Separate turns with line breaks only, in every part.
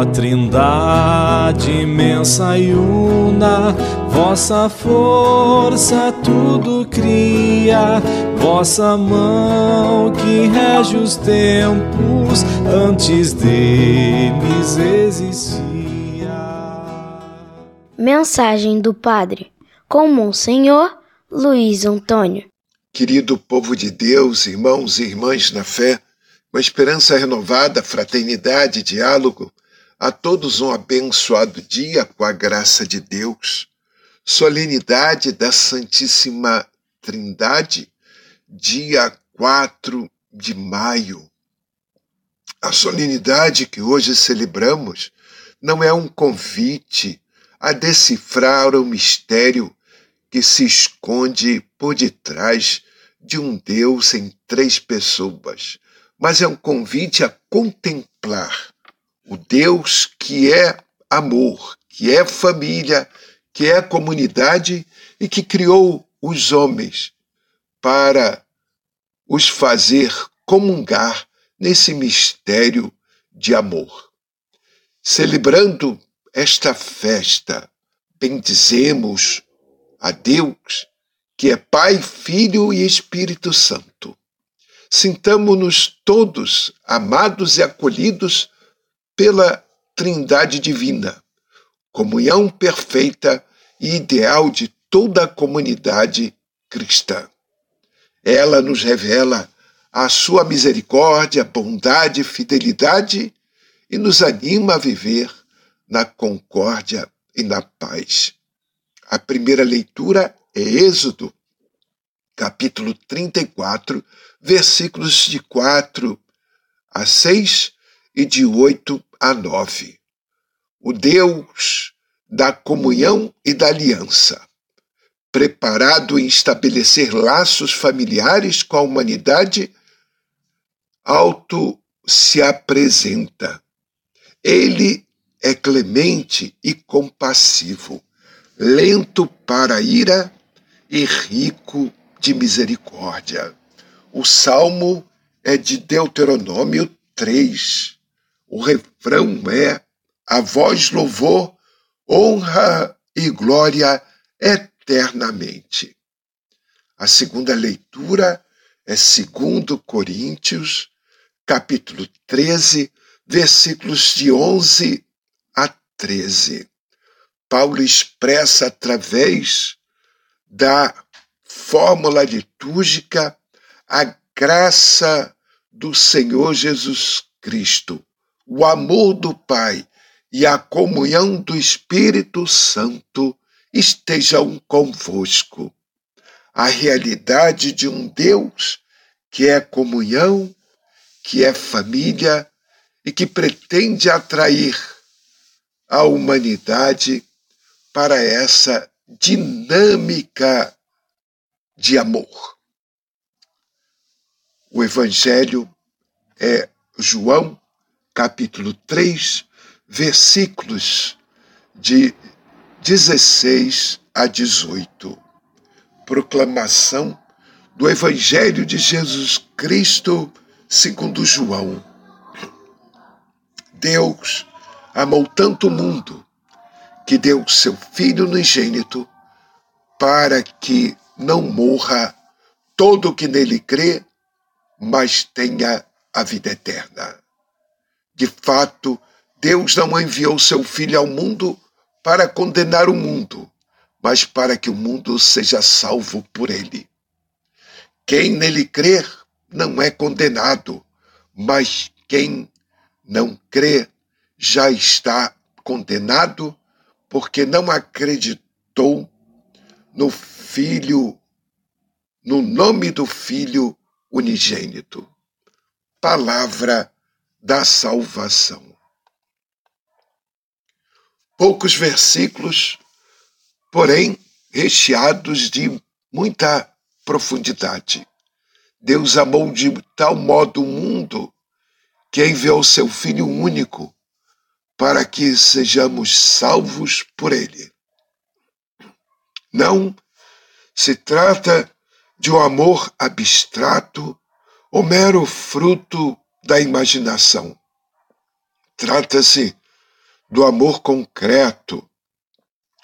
Ó Trindade imensa e una, vossa força tudo cria, vossa mão que rege os tempos, antes deles existia.
Mensagem do Padre com Monsenhor Luiz Antônio.
Querido povo de Deus, irmãos e irmãs na fé, com esperança renovada, fraternidade e diálogo, a todos um abençoado dia com a graça de Deus. Solenidade da Santíssima Trindade, dia 4 de maio. A solenidade que hoje celebramos não é um convite a decifrar o mistério que se esconde por detrás de um Deus em três pessoas, mas é um convite a contemplar o Deus que é amor, que é família, que é comunidade e que criou os homens para os fazer comungar nesse mistério de amor. Celebrando esta festa, bendizemos a Deus, que é Pai, Filho e Espírito Santo. Sintamo-nos todos amados e acolhidos pela Trindade Divina, comunhão perfeita e ideal de toda a comunidade cristã. Ela nos revela a sua misericórdia, bondade fidelidade e nos anima a viver na concórdia e na paz. A primeira leitura é Êxodo, capítulo 34, versículos de 4 a 6 e de 8 a 9. O Deus da comunhão e da aliança, preparado em estabelecer laços familiares com a humanidade, auto se apresenta. Ele é clemente e compassivo lento para a ira e rico de misericórdia. O salmo é de Deuteronômio 3. O refrão é: A voz louvor, honra e glória eternamente. A segunda leitura é 2 Coríntios, capítulo 13, versículos de 11 a 13. Paulo expressa através da fórmula litúrgica a graça do Senhor Jesus Cristo, o amor do Pai e a comunhão do Espírito Santo estejam convosco. A realidade de um Deus que é comunhão, que é família e que pretende atrair a humanidade para essa dinâmica de amor. O Evangelho é João, capítulo 3, versículos de 16 a 18. Proclamação do Evangelho de Jesus Cristo segundo João. Deus amou tanto o mundo que deu seu Filho unigênito para que não morra todo o que nele crê, mas tenha a vida eterna. De fato, Deus não enviou seu Filho ao mundo para condenar o mundo, mas para que o mundo seja salvo por ele. Quem nele crer não é condenado, mas quem não crê já está condenado porque não acreditou no Filho, no nome do Filho unigênito. Palavra da salvação. Poucos versículos, porém recheados de muita profundidade. Deus amou de tal modo o mundo que enviou seu Filho único para que sejamos salvos por ele. Não se trata de um amor abstrato ou mero fruto da imaginação. Trata-se do amor concreto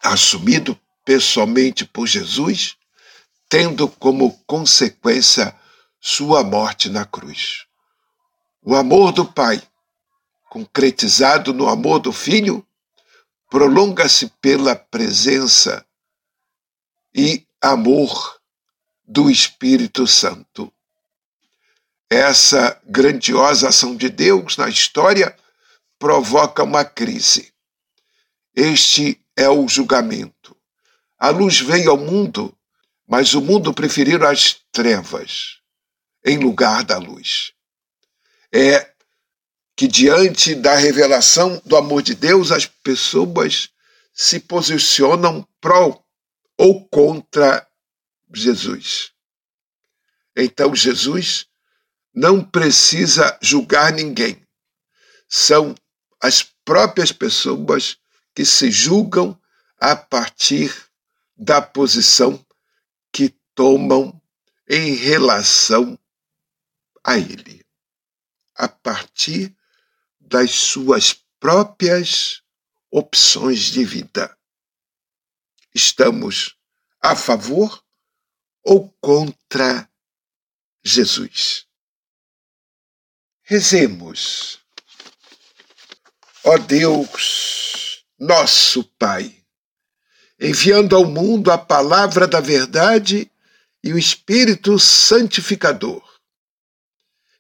assumido pessoalmente por Jesus, tendo como consequência sua morte na cruz. O amor do Pai, concretizado no amor do Filho, prolonga-se pela presença e amor do Espírito Santo. Essa grandiosa ação de Deus na história provoca uma crise. Este é o julgamento. A luz veio ao mundo, mas o mundo preferiu as trevas em lugar da luz. É que diante da revelação do amor de Deus, as pessoas se posicionam pró ou contra Jesus. Então Jesus não precisa julgar ninguém. São as próprias pessoas que se julgam a partir da posição que tomam em relação a Ele, a partir das suas próprias opções de vida. Estamos a favor ou contra Jesus? Rezemos. Ó Deus, nosso Pai, enviando ao mundo a palavra da verdade e o Espírito Santificador,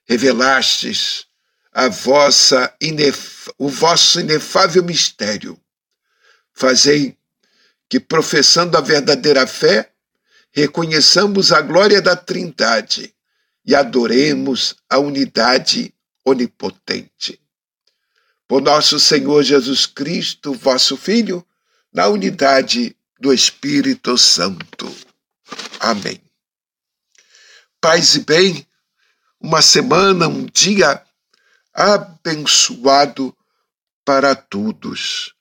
revelastes a vossa inef... o vosso inefável mistério. Fazei que, professando a verdadeira fé, reconheçamos a glória da Trindade e adoremos a unidade onipotente. Por nosso Senhor Jesus Cristo, vosso Filho, na unidade do Espírito Santo. Amém. Paz e bem, uma semana, um dia abençoado para todos.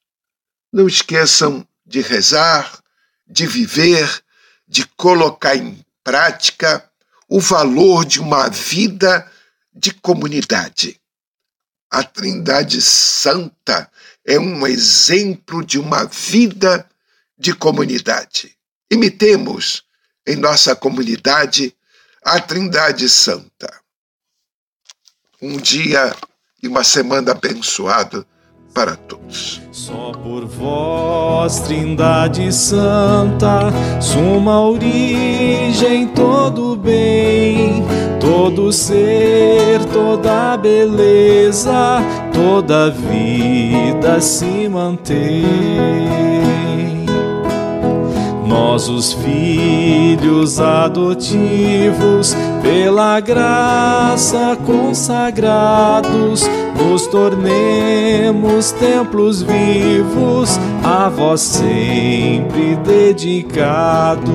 Não esqueçam de rezar, de viver, de colocar em prática o valor de uma vida de comunidade. A Trindade Santa é um exemplo de uma vida de comunidade. Imitemos em nossa comunidade a Trindade Santa. Um dia e uma semana abençoada para todos.
Só por vós, Trindade Santa, suma origem todo bem, todo ser, toda beleza, toda vida se mantém. Nós, os filhos adotivos, pela graça consagrados, nos tornemos templos vivos, a vós sempre dedicados.